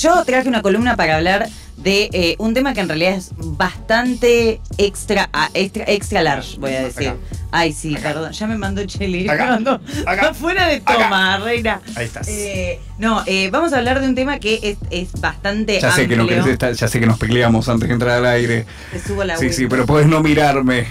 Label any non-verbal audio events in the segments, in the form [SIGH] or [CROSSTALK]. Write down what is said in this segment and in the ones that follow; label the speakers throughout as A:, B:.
A: yo traje una columna para hablar de eh, un tema que en realidad es bastante extra, ah, extra, extra large, voy a decir.
B: Acá.
A: Ay, sí,
B: Acá.
A: perdón. Ya me mandó Cheli.
B: Acá. [LAUGHS]
A: Me mandó
B: Acá.
A: fuera de toma, reina.
B: Ahí estás.
A: Eh, no, eh, vamos a hablar de un tema que es, es bastante
C: Ya sé, que no
A: amplio.
C: querés estar- ya sé que nos peleamos antes de entrar al aire.
A: Te subo la
C: Sí,
A: web.
C: sí, pero puedes no mirarme.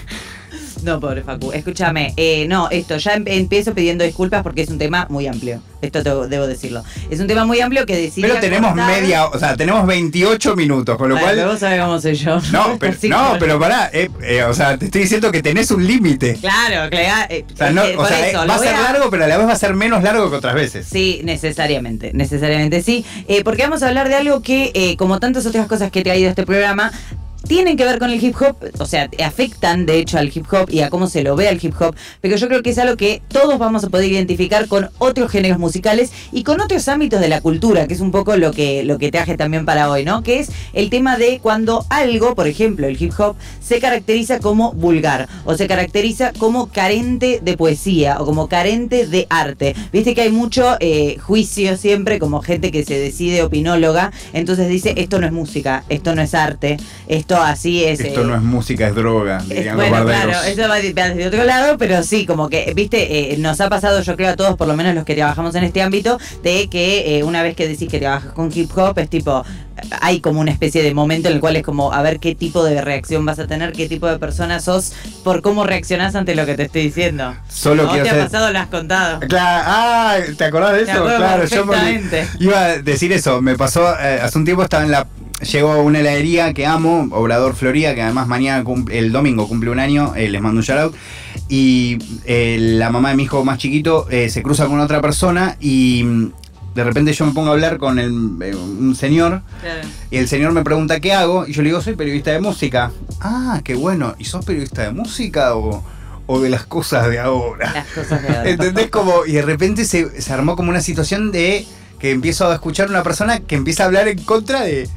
A: No, pobre Facu. Escúchame, eh, no, esto, ya em- empiezo pidiendo disculpas porque es un tema muy amplio. Esto te- debo decirlo. Es un tema muy amplio que decidí.
C: Pero tenemos media, o sea, tenemos 28 minutos, con lo
A: Bueno, pero
C: cual.
A: vos sabés cómo soy yo. [LAUGHS]
C: No, pero, no, pero pará, eh, eh, o sea, te estoy diciendo que tenés un límite.
A: Claro, claro. eh,
C: O sea, no, o
A: por
C: sea,
A: eso,
C: va a ser largo, pero a la vez va a ser menos largo que otras veces.
A: Sí, necesariamente, necesariamente sí. Porque vamos a hablar de algo que, eh, como tantas otras cosas que he traído a este programa, tienen que ver con el hip hop, o sea, afectan de hecho al hip hop y a cómo se lo ve al hip hop, pero yo creo que es algo que todos vamos a poder identificar con otros géneros musicales y con otros ámbitos de la cultura, que es un poco lo que, lo que traje también para hoy, ¿no? Que es el tema de cuando algo, por ejemplo, el hip hop, se caracteriza como vulgar o se caracteriza como carente de poesía o como carente de arte. Viste que hay mucho eh, juicio siempre, como gente que se decide opinóloga, entonces dice, esto no es música, esto no es arte, esto así es...
C: Esto
A: eh,
C: no es música, es droga,
A: es- bueno, claro, eso va de, otro lado, pero sí, como que, viste, eh, nos ha pasado, yo creo a todos, por lo menos los que trabajamos en este ámbito, de que eh, una vez que decís que trabajas con hip hop, es tipo, hay como una especie de momento en el cual es como a ver qué tipo de reacción vas a tener, qué tipo de persona sos, por cómo reaccionás ante lo que te estoy diciendo.
C: Solo
A: ¿No
C: quiero
A: te ha pasado, lo has contado?
C: Claro, ah, ¿te acordás de eso? Claro, yo me iba a decir eso. Me pasó, eh, hace un tiempo estaba en la. Llegó a una heladería que amo, Obrador Florida, que además mañana, el domingo cumple un año, eh, les mando un shout out. Y eh, la mamá de mi hijo más chiquito eh, se cruza con otra persona y mm, de repente yo me pongo a hablar con el, un señor
A: Claro.
C: y el señor me pregunta qué hago y yo le digo, soy periodista de música. Ah, qué bueno. ¿Y sos periodista de música o, o de las cosas de ahora?
A: Las cosas de ahora.
C: ¿Entendés? Como, y de repente se, se armó como una situación de que empiezo a escuchar una persona que empieza a hablar en contra de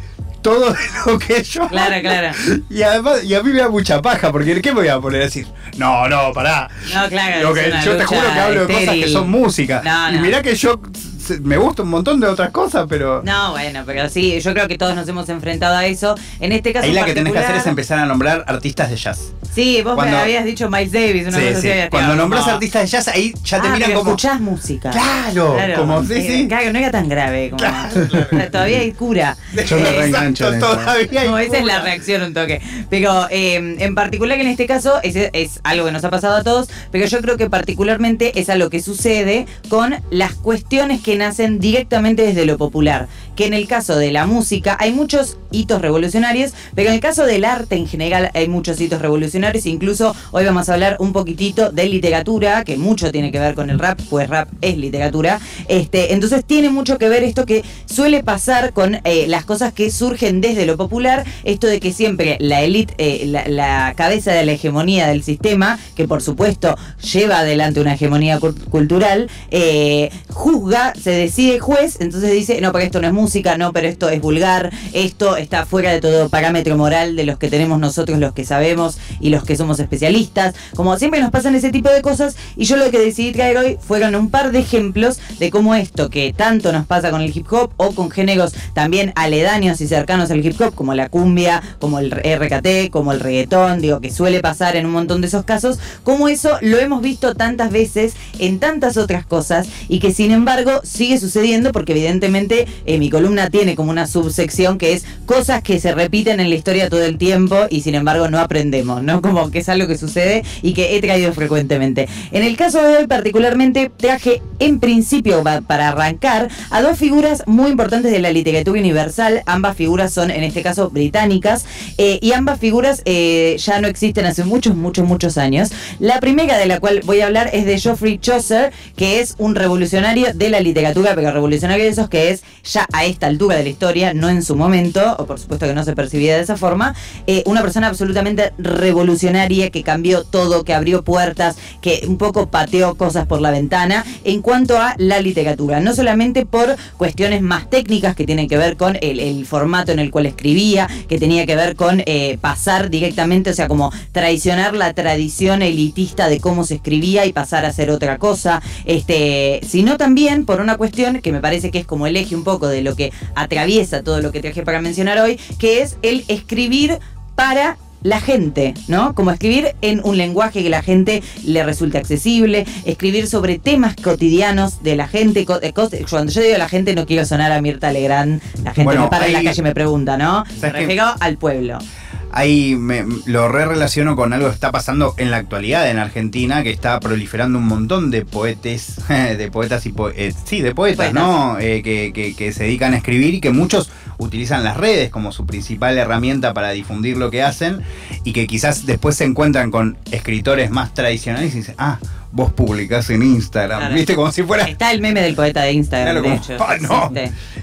C: todo de lo que yo.
A: Claro, claro.
C: Y además, y a mí me da mucha paja, porque ¿qué me voy a poner a decir? No, no, pará.
A: No, claro,
C: Lo que- yo te juro que hablo de cosas que son música.
A: No,
C: y
A: no.
C: mirá que yo me gusta un montón de otras cosas, pero.
A: No, bueno, pero sí, yo creo que todos nos hemos enfrentado a eso. En este caso
C: Ahí la que tenés que hacer es empezar a nombrar artistas de jazz.
A: Sí, vos
C: Cuando-
A: me habías dicho Miles Davis, una
C: Sí,
A: cosa
C: sí.
A: así.
C: Cuando nombras artistas de jazz, ahí ya te
A: ah,
C: miran
A: pero
C: como.
A: escuchás música.
C: Claro, como sí,
A: eh,
C: sí.
A: Claro, no era tan grave. Como, [LAUGHS] Todavía hay cura.
D: Yo me
A: Eh,
C: Exacto, todavía hay
A: no, esa es la reacción un toque. Pero eh, en particular que en este caso es, es algo que nos ha pasado a todos, pero yo creo que particularmente es algo que sucede con las cuestiones que nacen directamente desde lo popular. Que en el caso de la música hay muchos hitos revolucionarios, pero en el caso del arte en general hay muchos hitos revolucionarios. Incluso hoy vamos a hablar un poquitito de literatura, que mucho tiene que ver con el rap, pues rap es literatura. Este, entonces tiene mucho que ver esto que suele pasar con eh, las cosas que surgen desde lo popular, esto de que siempre la élite, eh, la, cabeza de la hegemonía del sistema, que por supuesto lleva adelante una hegemonía cul- cultural, eh, juzga, se decide juez, entonces dice, no, pero esto no es música, no, pero esto es vulgar, esto está fuera de todo parámetro moral de los que tenemos nosotros, los que sabemos y los que somos especialistas. Como siempre nos pasan ese tipo de cosas y yo lo que decidí traer hoy fueron un par de ejemplos de cómo esto que tanto nos pasa con el hip hop o con géneros también aledaños y cercanos al hip hop, como la cumbia, como el RKT, como el reggaetón, digo, que suele pasar en un montón de esos casos, como eso lo hemos visto tantas veces en tantas otras cosas y que sin embargo sigue sucediendo porque evidentemente eh, mi columna tiene como una subsección que es cosas que se repiten en la historia todo el tiempo y sin embargo no aprendemos, ¿no? [LAUGHS] Como que es algo que sucede y que he traído frecuentemente. En el caso de hoy particularmente traje en principio pa- para arrancar a dos figuras muy importantes de la literatura universal, ambas figuras son en este caso británicas eh, y ambas figuras eh, ya no existen hace muchos, muchos, muchos años. La primera de la cual voy a hablar es de Geoffrey Chaucer, que es un revolucionario de la literatura, pero revolucionario de esos que es ya a esta altura de la historia, no en su momento, o por supuesto que no se percibía de esa forma, eh, una persona absolutamente revolucionaria que cambió todo, que abrió puertas, que un poco pateó cosas por la ventana en cuanto a la literatura. No solamente por cuestiones más técnicas que tienen que ver con el, formato en el cual escribía, que tenía que ver con eh, pasar directamente, o sea, como traicionar la tradición elitista de cómo se escribía y pasar a hacer otra cosa, este, sino también por una cuestión que me parece que es como el eje un poco de lo que atraviesa todo lo que traje para mencionar hoy, que es el escribir para la gente, ¿no? Como escribir en un lenguaje que la gente le resulte accesible, escribir sobre temas cotidianos de la gente. Cuando yo digo la gente no quiero sonar a Mirta Legrand, la gente me para en la calle y me pregunta, ¿no? Me refiero al pueblo
C: ahí me, lo re relaciono con algo que está pasando en la actualidad en Argentina, que está proliferando un montón de poetes, [LAUGHS] de poetas y eh, sí, de poetas, ¿no? Eh, que, se dedican a escribir y que muchos utilizan las redes como su principal herramienta para difundir lo que hacen y que quizás después se encuentran con escritores más tradicionales y dicen, ah, vos publicás en Instagram. ¿Viste? Como si fuera.
A: Está el meme del poeta de Instagram, de hecho.
C: Ah, no.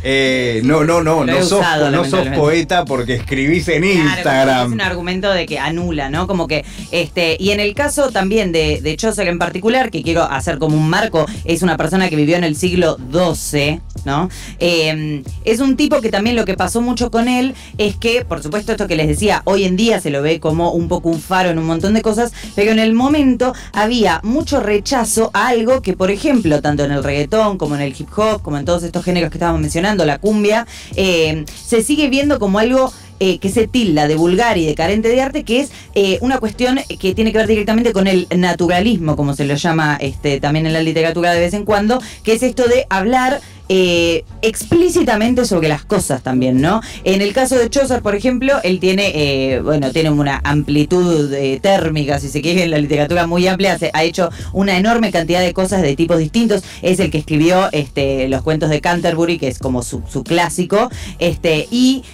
C: Eh, no, no, no, no sos, no sos poeta porque escribís en Instagram.
A: Es un argumento de que anula, ¿no? Como que, este, y en el caso también de, de Chaucer en particular, que quiero hacer como un marco, es una persona que vivió en el siglo XII, ¿no? Eh, es un tipo que también lo que pasó mucho con él es que, por supuesto, esto que les decía, hoy en día se lo ve como un poco un faro en un montón de cosas, pero en el momento había mucho rechazo a algo que, por ejemplo, tanto en el reggaetón como en el hip hop, como en todos estos géneros que estábamos mencionando, la cumbia, eh, se sigue viendo como algo eh, que se tilda de vulgar y de carente de arte, que es eh, una cuestión que tiene que ver directamente con el naturalismo, como se lo llama este, también en la literatura de vez en cuando, que es esto de hablar eh, explícitamente sobre las cosas también, ¿no? En el caso de Chaucer, por ejemplo, él tiene, eh, bueno, tiene una amplitud eh, térmica, si se quiere, en la literatura muy amplia, ha hecho una enorme cantidad de cosas de tipos distintos, es el que escribió este, los cuentos de Canterbury, que es como su, clásico, este, y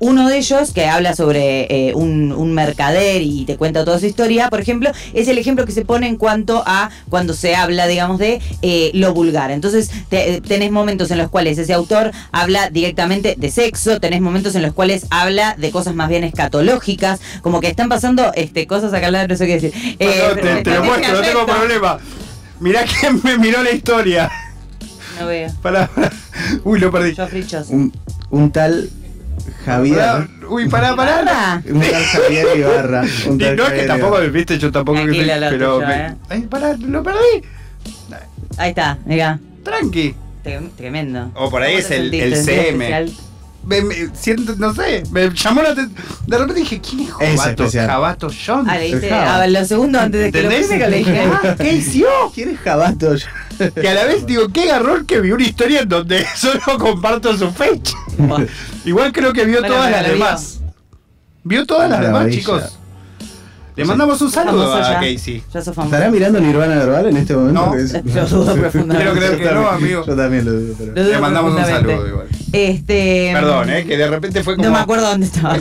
A: uno de ellos, que habla sobre un, mercader y te cuenta toda su historia, por ejemplo, es el ejemplo que se pone en cuanto a cuando se habla, digamos, de lo vulgar. Entonces, tenés momentos en los cuales ese autor habla directamente de sexo, tenés momentos en los cuales habla de cosas más bien escatológicas, como que están pasando este, cosas acá al lado, no sé qué decir.
C: Eh, te, lo muestro, no tengo problema. Mirá quién [LAUGHS] me miró la historia.
A: No veo.
C: Para, Uy, lo perdí.
B: Un, un tal Javier.
C: Uy, pará, pará.
B: Un tal Javier Ibarra.
C: Un [LAUGHS] tal no es que tampoco, viste, yo tampoco que pero ¿eh? Ay, pará, lo perdí.
A: Ahí está, mira.
C: Tranqui.
A: Tremendo.
C: O por ahí es el, el CM. Me, siento, no sé, me llamó la atención. De repente dije, ¿quién es Jabato? Jabato John.
A: Ah, le dije, a lo segundo antes de que lo que le dije.
C: Ah, [LAUGHS] ¿qué hizo?
B: ¿Quién es Jabato?
C: Que a la vez digo, qué garrón que vi una historia en donde [LAUGHS] solo comparto su fecha. [LAUGHS] Igual creo que vio todas las demás. Vio todas las demás, chicos. Le mandamos un saludo a Casey.
B: ¿Estará mirando Nirvana Verbal en este momento?
C: No, [LAUGHS] yo dudo [LAUGHS] profundamente. Quiero creer que no, amigo.
B: Yo también lo dudo. Pero...
C: Le mandamos un saludo igual.
A: Este,
C: Perdón, eh, que de repente fue como.
A: No me acuerdo dónde estaba.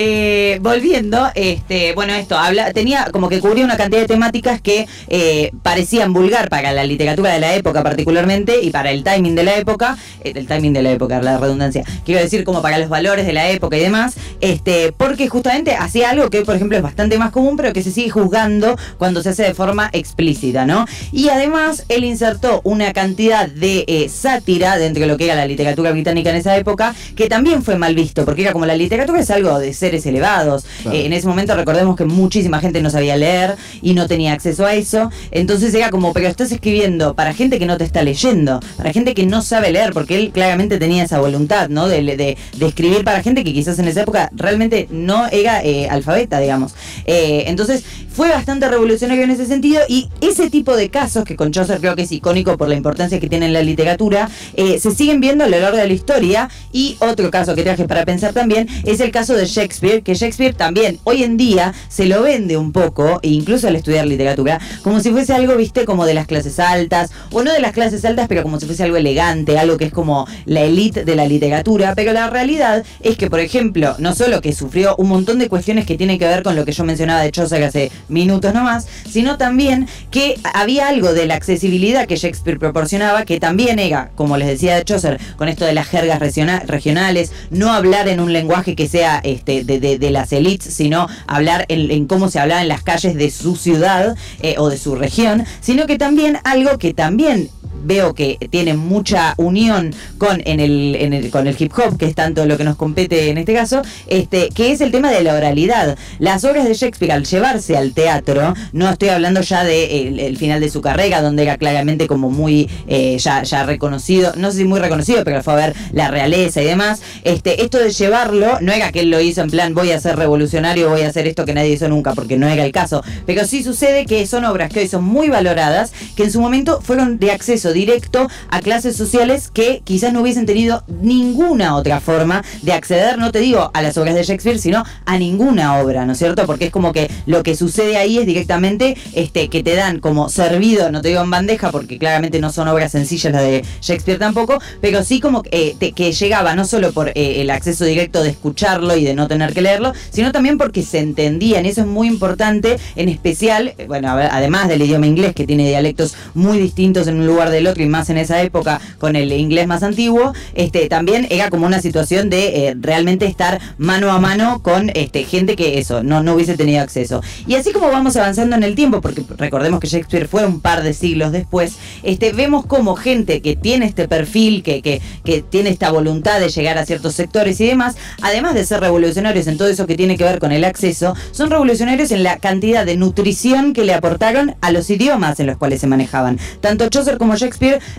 A: Eh, volviendo, este, bueno, esto, habla, tenía como que cubría una cantidad de temáticas que eh, parecían vulgar para la literatura de la época particularmente y para el timing de la época, eh, el timing de la época, la redundancia, quiero decir como para los valores de la época y demás, este, porque justamente hacía algo que, por ejemplo, es bastante más común, pero que se sigue juzgando cuando se hace de forma explícita, ¿no? Y además, él insertó una cantidad de eh, sátira dentro de lo que era la literatura británica en esa época, que también fue mal visto, porque era como la literatura es algo de seres elevados. Eh, en ese momento recordemos que muchísima gente no sabía leer y no tenía acceso a eso. Entonces era como, pero estás escribiendo para gente que no te está leyendo, para gente que no sabe leer, porque él claramente tenía esa voluntad, ¿no? De, de, escribir para gente que quizás en esa época realmente no era eh, alfabeta, digamos. Eh, entonces fue bastante revolucionario en ese sentido y ese tipo de casos, que con Chaucer creo que es icónico por la importancia que tiene en la literatura, se siguen viendo a lo largo de la historia. Y otro caso que traje para pensar también es el caso de Shakespeare que Shakespeare también hoy en día se lo vende un poco, e incluso al estudiar literatura, como si fuese algo, viste, como de las clases altas, o no de las clases altas, pero como si fuese algo elegante, algo que es como la élite de la literatura, pero la realidad es que, por ejemplo, no solo que sufrió un montón de cuestiones que tienen que ver con lo que que yo mencionaba de Chaucer hace minutos nomás, sino también que había algo de la accesibilidad que Shakespeare proporcionaba, que también era, como les decía de Chaucer, con esto de las jergas regiona- regionales, no hablar en un lenguaje que sea este, de, las elites, sino hablar en, en cómo se hablaba en las calles de su ciudad eh, o de su región, sino que también algo que también veo que tiene mucha unión con en el, con el hip hop, que es tanto lo que nos compete en este caso, este, que es el tema de la oralidad. Las obras de Shakespeare al llevarse al teatro, no estoy hablando ya de el, final de su carrera, donde era claramente como muy eh, ya, ya reconocido, no sé si muy reconocido, pero fue a ver la realeza y demás. Este, esto de llevarlo, no era que él lo hizo en plan voy a ser revolucionario, voy a hacer esto que nadie hizo nunca, porque no era el caso. Pero sí sucede que son obras que hoy son muy valoradas, que en su momento fueron de acceso directo a clases sociales que quizás no hubiesen tenido ninguna otra forma de acceder, no te digo a las obras de Shakespeare, sino a ninguna obra, ¿no es cierto? Porque es como que lo que sucede ahí es directamente este, que te dan como servido, no te digo en bandeja, porque claramente no son obras sencillas las de Shakespeare tampoco, pero sí como eh, que llegaba no solo por eh, el acceso directo de escucharlo y de no tener que leerlo, sino también porque se entendían, eso es muy importante, en especial, eh, bueno, además del idioma inglés, que tiene dialectos muy distintos en un lugar del otro, y más en esa época con el inglés más antiguo, este, también era como una situación de eh, realmente estar mano a mano con este, gente que eso, no, no hubiese tenido acceso. Y así como vamos avanzando en el tiempo, porque recordemos que Shakespeare fue un par de siglos después, este, vemos como gente que tiene este perfil, que, que, que tiene esta voluntad de llegar a ciertos sectores y demás, además de ser revolucionarios en todo eso que tiene que ver con el acceso, son revolucionarios en la cantidad de nutrición que le aportaron a los idiomas en los cuales se manejaban. Tanto Chaucer como Shakespeare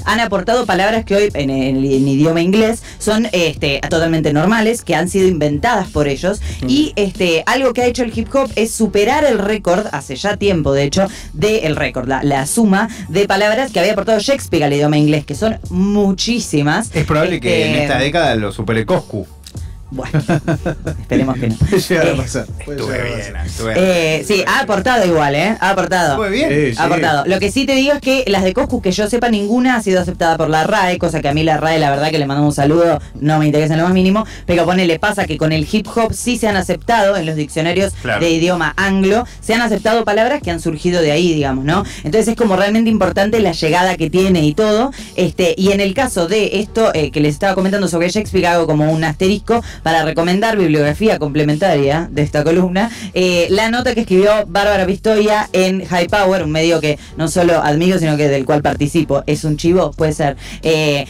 A: han aportado palabras que hoy en, en- en idioma inglés son este, totalmente normales, que han sido inventadas por ellos. Y este, algo que ha hecho el hip hop es superar el récord, hace ya tiempo de hecho, del récord, la, la suma de palabras que había aportado Shakespeare al idioma inglés, que son muchísimas.
C: Es probable que en
A: Este,
C: esta década lo supere Coscu.
A: Bueno, [LAUGHS] esperemos que no.
B: Puede llegar
A: Eh,
B: a pasar. puede
C: Estuve
B: llegar a
C: bien,
B: pasar.
C: estuve.
A: Eh, sí, ha aportado igual, ¿eh? Ha aportado.
C: Estuve bien.
B: Sí, sí.
A: Ha aportado. Lo que sí te digo es que las de Coscu, que yo sepa, ninguna ha sido aceptada por la RAE, cosa que a mí la RAE, la verdad que le mandamos un saludo, no me interesa en lo más mínimo, pero ponele, pasa que con el hip hop sí se han aceptado en los diccionarios
C: Claro.
A: de idioma anglo, se han aceptado palabras que han surgido de ahí, digamos, ¿no? Entonces es como realmente importante la llegada que tiene y todo. Este, y en el caso de esto eh, que les estaba comentando sobre Shakespeare, hago como un asterisco para recomendar bibliografía complementaria de esta columna, eh, la nota que escribió Bárbara Pistoia en High Power, un medio que no solo admiro, sino que del cual participo. Es un chivo, puede ser. Eh,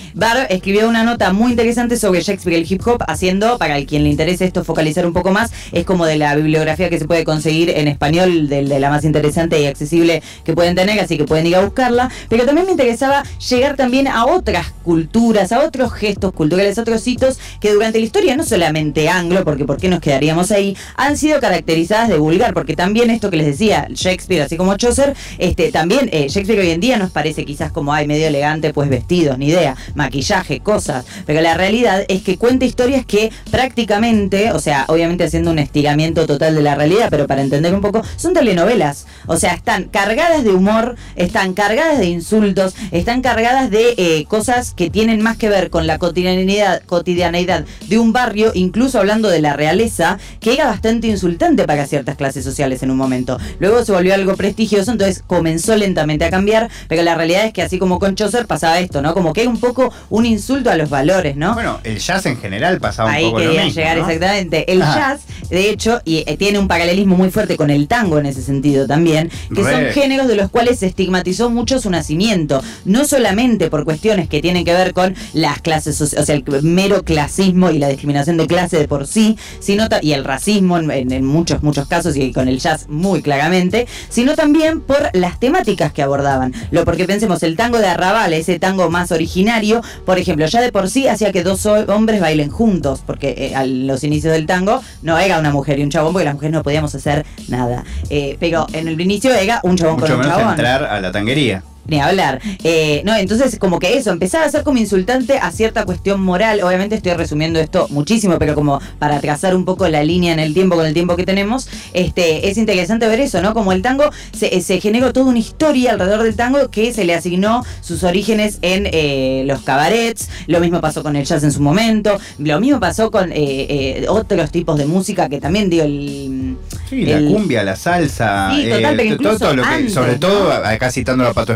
A: escribió una nota muy interesante sobre Shakespeare y el hip hop, haciendo, para quien le interese esto, focalizar un poco más, es como de la bibliografía que se puede conseguir en español, de, la más interesante y accesible que pueden tener, así que pueden ir a buscarla. Pero también me interesaba llegar también a otras culturas, a otros gestos culturales, a otros hitos que durante la historia, no solamente anglo, porque ¿por qué nos quedaríamos ahí? Han sido caracterizadas de vulgar, porque también esto que les decía, Shakespeare, así como Chaucer, este, también eh, Shakespeare hoy en día nos parece quizás como, ay, medio elegante, pues vestidos, ni idea, maquillaje, cosas, pero la realidad es que cuenta historias que prácticamente, o sea, obviamente haciendo un estiramiento total de la realidad, pero para entender un poco, son telenovelas, o sea, están cargadas de humor, están cargadas de insultos, están cargadas de eh, cosas que tienen más que ver con la cotidianidad, cotidianeidad de un barrio, incluso hablando de la realeza, que era bastante insultante para ciertas clases sociales en un momento. Luego se volvió algo prestigioso, entonces comenzó lentamente a cambiar, pero la realidad es que así como con Chaucer pasaba esto, ¿no? Como que era un poco un insulto a los valores, ¿no?
C: Bueno, el jazz en general pasaba
A: Ahí
C: un poco lo
A: quería llegar
C: ¿no?
A: exactamente. El
C: Ajá.
A: jazz, de hecho, y eh, tiene un paralelismo muy fuerte con el tango en ese sentido también, que son géneros de los cuales se estigmatizó mucho su nacimiento, no solamente por cuestiones que tienen que ver con las clases, o sea, el mero clasismo y la discriminación de clase de por sí, sino y el racismo en, en- en muchos muchos casos y con el jazz muy claramente, sino también por las temáticas que abordaban. Lo porque pensemos el tango de Arrabal, ese tango más originario, por ejemplo, ya de por sí hacía que dos ho- hombres bailen juntos, porque eh, a los inicios del tango no era una mujer y un chabón, porque las mujeres no podíamos hacer nada. Eh, pero en el inicio era un chabón
C: Mucho
A: con un
C: menos
A: chabón.
C: entrar a la tanguería.
A: Ni hablar. Eh, no, entonces como que eso, empezaba a ser como insultante a cierta cuestión moral. Obviamente estoy resumiendo esto muchísimo, pero como para trazar un poco la línea en el tiempo con el tiempo que tenemos, este, es interesante ver eso, ¿no? Como el tango se, se generó toda una historia alrededor del tango que se le asignó sus orígenes en eh, los cabarets, lo mismo pasó con el jazz en su momento, lo mismo pasó con eh, eh, otros tipos de música que también dio el
C: Sí, la cumbia, la salsa,
A: Sí, total, pero
C: to-
A: incluso
C: todo lo que,
A: antes,
C: sobre
A: ¿no?
C: todo, acá citando a Pato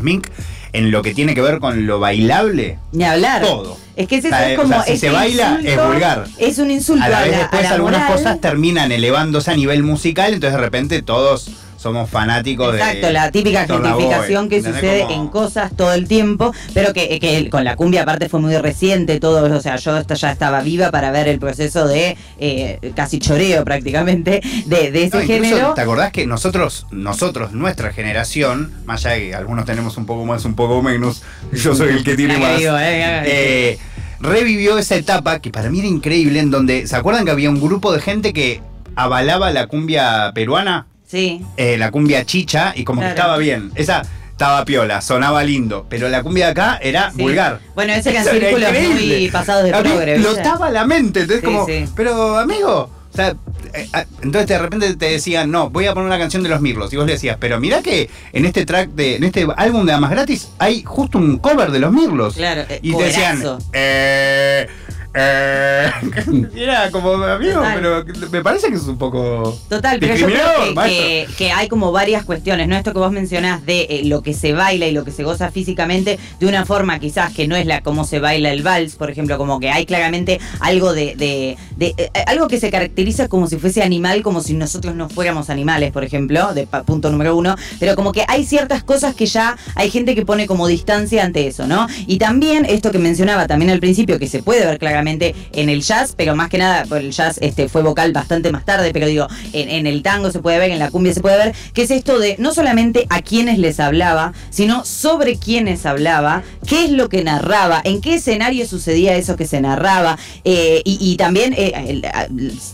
C: En lo que tiene que ver con lo bailable,
A: Ni hablar.
C: todo.
A: Es que es, eso,
C: O sea,
A: es
C: o
A: como.
C: sea, si
A: ese
C: se baila, es vulgar.
A: Es un insulto
C: a la vez
A: a
C: después
A: a
C: algunas
A: moral.
C: cosas terminan elevándose a nivel musical, entonces de repente todos somos fanáticos de...
A: Exacto, la típica gentrificación que sucede
C: Como-
A: en cosas todo el tiempo, pero que, que con la cumbia aparte fue muy reciente todo, o sea, yo hasta ya estaba viva para ver el proceso de eh, casi choreo prácticamente de, de ese
C: No,
A: género.
C: ¿Te acordás que nosotros, nosotros, nuestra generación, más allá de que algunos tenemos un poco más, un poco menos, yo soy el que tiene [LAUGHS] más,
A: digo, eh,
C: eh, revivió esa etapa que para mí era increíble, en donde, ¿se acuerdan que había un grupo de gente que avalaba la cumbia peruana?
A: Sí.
C: Eh, la cumbia chicha, y como
A: Claro.
C: que estaba bien. Esa estaba piola, sonaba lindo, pero la cumbia de acá era
A: Sí.
C: vulgar.
A: Bueno, ese eran [LAUGHS]
C: era
A: círculos muy pasados de progre.
C: Estaba la mente, entonces
A: Sí,
C: como,
A: sí.
C: pero amigo, o sea, eh, ah, entonces de repente te decían, no, voy a poner una canción de los Mirlos, y vos le decías, pero mirá que en este track de, en este álbum de Damas Gratis hay justo un cover de los Mirlos.
A: Claro, eh,
C: Y te decían, eh, eh, [LAUGHS] era como, amigo,
A: Total.
C: pero me parece que es un poco
A: Total, pero yo creo que,
C: maestro.
A: que- que hay como varias cuestiones, ¿no? Esto que vos mencionás de eh, lo que se baila y lo que se goza físicamente de una forma quizás que no es la cómo se baila el vals, por ejemplo, como que hay claramente algo de, de- de- eh, algo que se caracteriza como si fuese animal, como si nosotros no fuéramos animales, por ejemplo, de punto número uno, pero como que hay ciertas cosas que ya hay gente que pone como distancia ante eso, ¿no? Y también esto que mencionaba también al principio, que se puede ver claramente en el jazz, pero más que nada, por el jazz este, fue vocal bastante más tarde, pero digo, en, en el tango se puede ver, en la cumbia se puede ver, que es esto de no solamente a quienes les hablaba, sino sobre quiénes hablaba, qué es lo que narraba, en qué escenario sucedía eso que se narraba, eh, y, y también eh,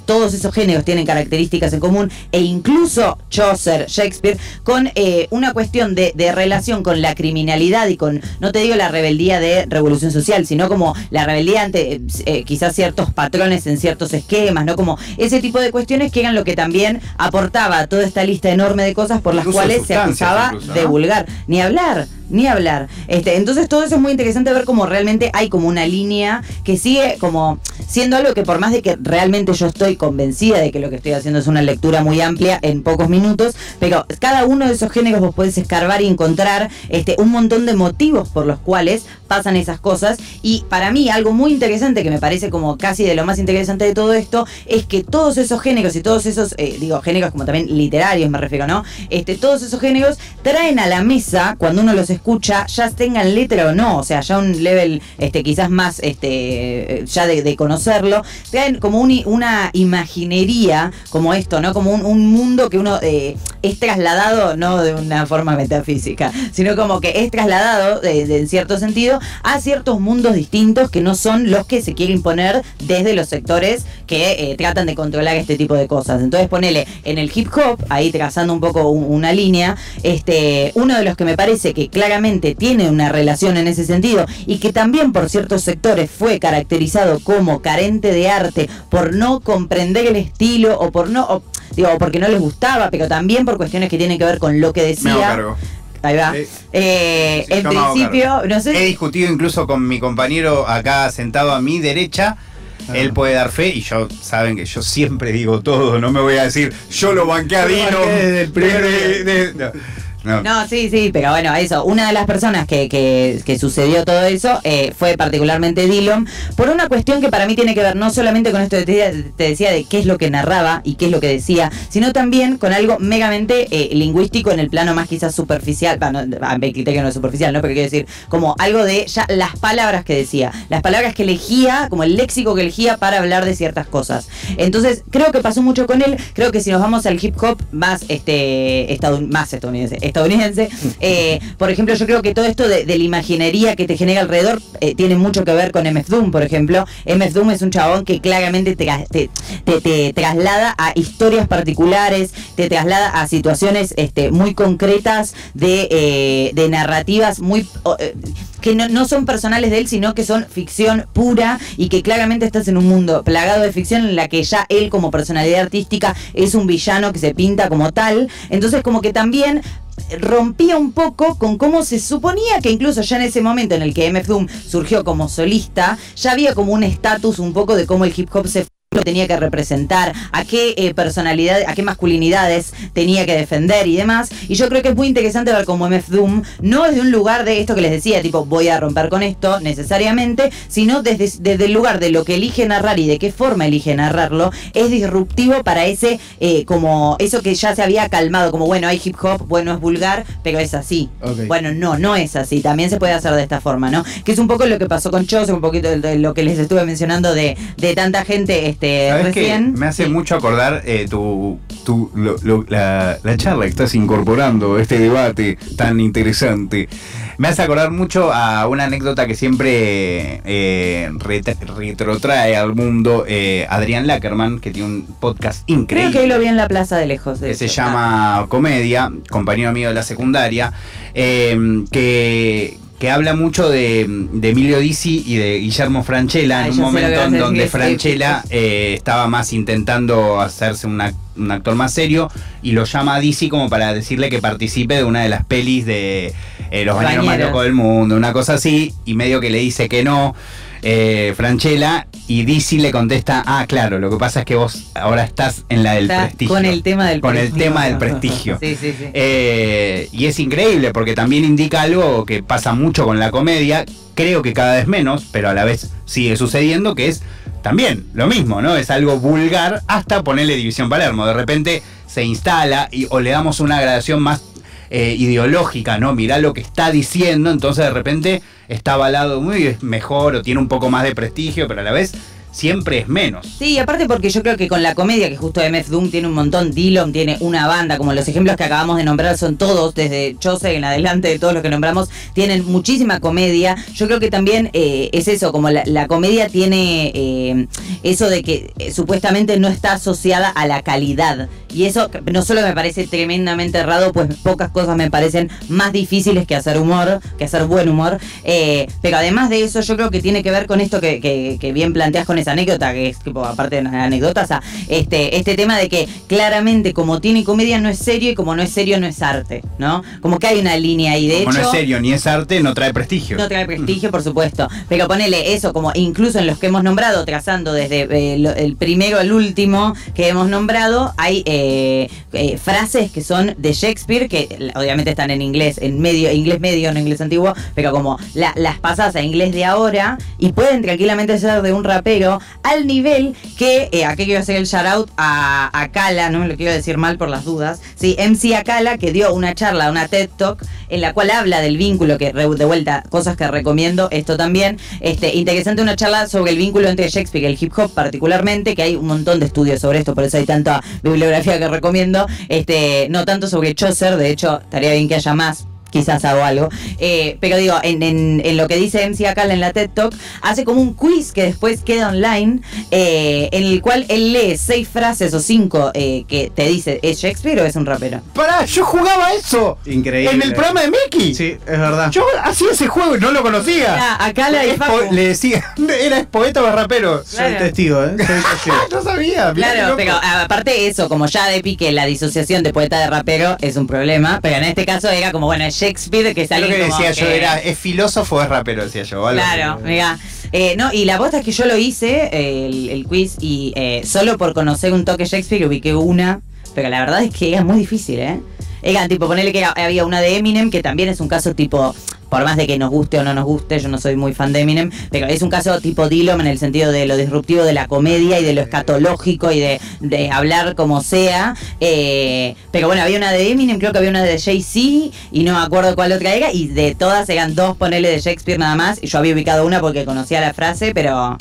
A: todos esos géneros tienen características en común, e incluso Chaucer, Shakespeare, con eh, una cuestión de, de relación con la criminalidad y con, no te digo la rebeldía de revolución social, sino como la rebeldía ante quizás ciertos patrones en ciertos esquemas, ¿no? Como ese tipo de cuestiones que eran lo que también aportaba toda esta lista enorme de cosas por las
C: Incluso
A: cuales se acusaba
C: incluso,
A: de vulgar. Ni hablar, ni hablar. Este, entonces todo eso es muy interesante ver cómo realmente hay como una línea que sigue como siendo algo que por más de que realmente yo estoy convencida de que lo que estoy haciendo es una lectura muy amplia en pocos minutos, pero cada uno de esos géneros vos podés escarbar y encontrar este, un montón de motivos por los cuales pasan esas cosas y para mí algo muy interesante que me parece como casi de lo más interesante de todo esto es que todos esos géneros y todos esos, eh, digo, géneros como también literarios me refiero, ¿no? Este, todos esos géneros traen a la mesa, cuando uno los escucha, ya tengan letra o no, o sea, ya un level este, quizás más este, ya de, conocerlo, traen como una imaginería como esto, ¿no? Como un, un mundo que uno eh, es trasladado, no de una forma metafísica, sino como que es trasladado, de- de- en cierto sentido, a ciertos mundos distintos que no son los que se quiere imponer desde los sectores que eh, tratan de controlar este tipo de cosas. Entonces ponele en el hip hop, ahí trazando un poco un- una línea, este, uno de los que me parece que claramente tiene una relación en ese sentido y que también por ciertos sectores fue caracterizado como carente de arte por no comprender el estilo o por no, o, digo, porque no les gustaba, pero también por cuestiones que tienen que ver con lo que
C: Me
A: decía.
C: hago cargo.
A: Ahí va.
C: Eh,
A: Eh,
C: sí,
A: en principio, no sé.
C: He discutido incluso con mi compañero acá sentado a mi derecha.
B: Ah.
C: Él puede dar fe y yo, saben que yo siempre digo todo, no me voy a decir, yo lo banqué a Dino.
B: desde el primer
C: de- de- no. No.
A: Sí, sí, pero bueno, eso. Una de las personas que, que, sucedió todo eso eh, fue particularmente Dillon, por una cuestión que para mí tiene que ver no solamente con esto que te, decía de qué es lo que narraba y qué es lo que decía, sino también con algo megamente eh, lingüístico en el plano más quizás superficial. Bueno, a mi criterio no es superficial, ¿no? Pero quiero decir, como algo de ya las palabras que decía, las palabras que elegía, como el léxico que elegía para hablar de ciertas cosas. Entonces, creo que pasó mucho con él. Creo que si nos vamos al hip hop más este estadun- más estadounidense, eh, por ejemplo, yo creo que todo esto de, la imaginería que te genera alrededor eh, tiene mucho que ver con MF Doom, por ejemplo. MF Doom es un chabón que claramente te, te, te- traslada a historias particulares, te traslada a situaciones este, muy concretas de, eh, de narrativas muy eh, que no, son personales de él, sino que son ficción pura y que claramente estás en un mundo plagado de ficción en la que ya él como personalidad artística es un villano que se pinta como tal. Entonces como que también rompía un poco con cómo se suponía que incluso ya en ese momento en el que MF Doom surgió como solista, ya había como un estatus un poco de cómo el hip hop se lo tenía que representar, a qué eh, personalidad, a qué masculinidades tenía que defender y demás. Y yo creo que es muy interesante ver cómo MF Doom no es de un lugar de esto que les decía, tipo voy a romper con esto necesariamente, sino desde, desde el lugar de lo que elige narrar y de qué forma elige narrarlo, es disruptivo para ese, eh, como eso que ya se había calmado, como bueno, hay hip hop, bueno, es vulgar, pero es así. Bueno, no, no es así, también se puede hacer de esta forma, ¿no? Que es un poco lo que pasó con Chose, un poquito de, de lo que les estuve mencionando de, de tanta gente este,
C: ¿Sabes qué?
A: recién.
C: Me hace
A: Sí.
C: mucho acordar eh, tu, tu- lo- lo- la, la charla que estás incorporando, este debate tan interesante. Me hace acordar mucho a una anécdota que siempre eh, ret- retrotrae al mundo eh, Adrián Lackerman, que tiene un podcast
A: Creo
C: increíble.
A: que ahí lo vi en la plaza de lejos. de
C: que se llama Comedia, compañero mío de la secundaria, que, que habla mucho de, de Emilio Dizzi y de Guillermo Franchella
A: Ay,
C: en un momento en donde Franchella eh, estaba más intentando hacerse un ac- un actor más serio y lo llama a Dizzi como para decirle que participe de una de las pelis de eh, Los bañeros más locos del mundo, una cosa así, y medio que le dice que no. eh, Franchella y Dizzy le contesta, ah, claro, lo que pasa es que vos ahora estás en la del
A: Está
C: prestigio.
A: Con el tema del
C: Con el
A: prestigio.
C: tema del prestigio.
A: Sí, sí, sí.
C: Eh, y es increíble porque también indica algo que pasa mucho con la comedia, creo que cada vez menos, pero a la vez sigue sucediendo, que es también lo mismo, ¿no? Es algo vulgar hasta ponerle División Palermo. De repente se instala y, o le damos una gradación más eh, ideológica, ¿no? Mirá lo que está diciendo, entonces de repente está avalado muy mejor o tiene un poco más de prestigio, pero a la vez siempre es menos.
A: Sí, aparte porque yo creo que con la comedia, que justo MF Doom tiene un montón, Dillon tiene una banda, como los ejemplos que acabamos de nombrar son todos, desde Chose en adelante de todos los que nombramos, tienen muchísima comedia. Yo creo que también eh, es eso, como la, comedia tiene eh, eso de que supuestamente no está asociada a la calidad. Y eso no solo me parece tremendamente errado, pues pocas cosas me parecen más difíciles que hacer humor, que hacer buen humor. Eh, pero además de eso, yo creo que tiene que ver con esto que, que- que bien planteas con esa anécdota, que es tipo, aparte de una anécdota, o sea, este, este tema de que claramente como tiene comedia no es serio y como no es serio no es arte, ¿no? Como que hay una línea ahí, de
C: Como
A: hecho...
C: no es serio ni es arte, no trae prestigio.
A: No trae prestigio, por supuesto. Pero ponele eso, como incluso en los que hemos nombrado, trazando desde eh, lo- el primero al último que hemos nombrado, hay eh, eh, frases que son de Shakespeare, que eh, obviamente están en inglés, en medio, inglés medio, no inglés antiguo, pero como la- las pasas a inglés de ahora, y pueden tranquilamente ser de un rapero, al nivel que, eh, aquí quiero hacer el shout out a, a Kala, no me lo quiero decir mal por las dudas, sí, MC Akala, que dio una charla, una TED Talk, en la cual habla del vínculo, que de vuelta, cosas que recomiendo, esto también, este, interesante una charla sobre el vínculo entre Shakespeare y el hip hop particularmente, que hay un montón de estudios sobre esto, por eso hay tanta bibliografía que recomiendo, este, no tanto sobre Chaucer, de hecho, estaría bien que haya más, quizás hago algo. Eh, pero digo, en, en- en lo que dice MC Akala en la TED Talk, hace como un quiz que después queda online, eh, en el cual él lee seis frases o cinco eh, que te dice, ¿es Shakespeare o es un rapero?
C: Pará, yo jugaba eso.
B: Increíble.
C: En el programa de Mickey.
B: Sí, es verdad.
C: Yo hacía ese juego y no lo conocía.
A: Era
C: po-
A: Facu.
C: le decía, [LAUGHS] era poeta o rapero.
B: Soy
A: Claro.
B: testigo, ¿eh? Soy [LAUGHS] testigo.
C: no sabía.
A: Claro, pero aparte de eso, como ya de pique la disociación de poeta de rapero es un problema, pero en este caso era como, bueno, es Shakespeare que
C: Es lo
A: sale
C: que decía yo
A: que-
C: era, ¿es filósofo o es rapero? Decía yo. algo
A: Claro, mira. Eh, no, y la posta es que yo lo hice, eh, el, el quiz, y eh, solo por conocer un toque Shakespeare ubiqué una, pero la verdad es que era muy difícil, ¿eh? Era tipo, ponerle que había una de Eminem, que también es un caso tipo, por más de que nos guste o no nos guste, yo no soy muy fan de Eminem, pero es un caso tipo Dillon en el sentido de lo disruptivo de la comedia y de lo escatológico y de, de hablar como sea. eh, pero bueno, había una de Eminem, creo que había una de Jay-Z y no me acuerdo cuál otra era, y de todas eran dos, ponerle de Shakespeare nada más, y yo había ubicado una porque conocía la frase, pero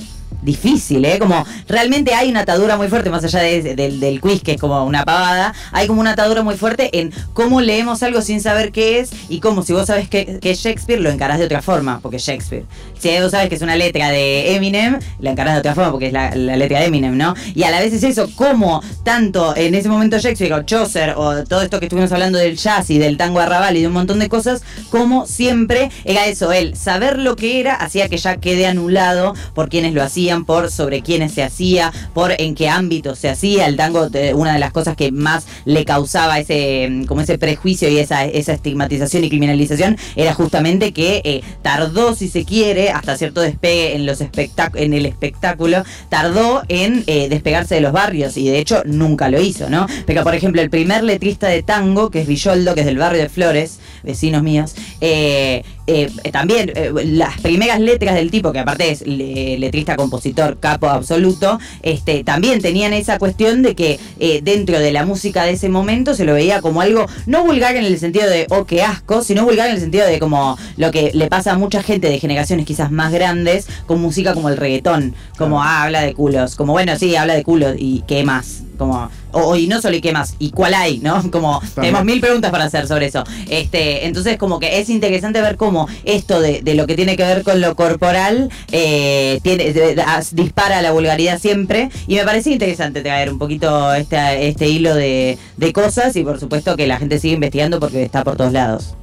A: difícil, ¿eh? Como realmente hay una atadura muy fuerte, más allá de- del- quiz, que es como una pavada, hay como una atadura muy fuerte en cómo leemos algo sin saber qué es y cómo si vos sabes que, es Shakespeare, lo encarás de otra forma, porque es Shakespeare. Si vos sabes que es una letra de Eminem, la encarás de otra forma, porque es la, letra de Eminem, ¿no? Y a la vez es eso, cómo tanto en ese momento Shakespeare o Chaucer o todo esto que estuvimos hablando del jazz y del tango arrabal y de un montón de cosas, como siempre era eso, él saber lo que era hacía que ya quede anulado por quienes lo hacían, por sobre quiénes se hacía, por en qué ámbito se hacía. El tango, eh, una de las cosas que más le causaba ese, mm, como ese prejuicio y esa, esa estigmatización y criminalización era justamente que eh, tardó, si se quiere, hasta cierto despegue en los en el espectáculo, tardó en eh, despegarse de los barrios y de hecho nunca lo hizo, ¿no? Pero por ejemplo, el primer letrista de tango, que es Villoldo, que es del barrio de Flores, vecinos míos, eh, eh, también eh, las primeras letras del tipo, que aparte es le- letrista, compositor, capo absoluto, este, también tenían esa cuestión de que eh, dentro de la música de ese momento se lo veía como algo no vulgar en el sentido de, oh, qué asco, sino vulgar en el sentido de como lo que le pasa a mucha gente de generaciones quizás más grandes con música como el reggaetón, como, ah, habla de culos, como, bueno, sí, habla de culos, y qué más, como, o, y no solo y qué más, y cuál hay, ¿no? [LAUGHS] Como, tenemos mil preguntas para hacer sobre eso. Este, entonces, como que es interesante ver cómo esto de, de lo que tiene que ver con lo corporal eh, tiene, de- de- as- dispara la vulgaridad siempre. Y me parece interesante traer un poquito este, este hilo de, de cosas y por supuesto que la gente sigue investigando porque está por todos lados.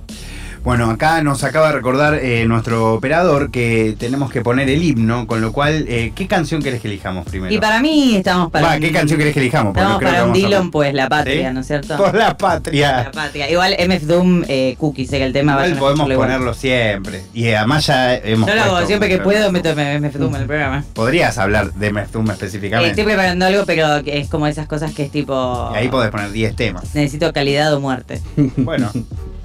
C: Bueno, acá nos acaba de recordar eh, nuestro operador que tenemos que poner el himno, con lo cual, eh, ¿qué canción querés que elijamos primero?
A: Y para mí estamos para.
C: Va,
A: un-
C: ¿qué canción querés que elijamos? Porque
A: Estamos
C: creo que
A: para un
C: vamos a-
A: Dillon, pues la patria,
C: ¿Sí?
A: ¿no es cierto?
C: Por la
A: La
C: patria.
A: patria. Igual MF Doom, eh, Cookie, sé que el tema
C: Igual
A: vayan a
C: podemos
A: igual.
C: ponerlo siempre. Y además ya hemos
A: Yo lo hago siempre que puedo, meto MF Doom en el programa.
C: Podrías hablar de Meftum
A: Eh,
C: específicamente.
A: estoy preparando algo, pero que es como esas cosas que es tipo.
C: y ahí podés poner 10 temas.
A: Necesito calidad o muerte.
C: Bueno, [LAUGHS]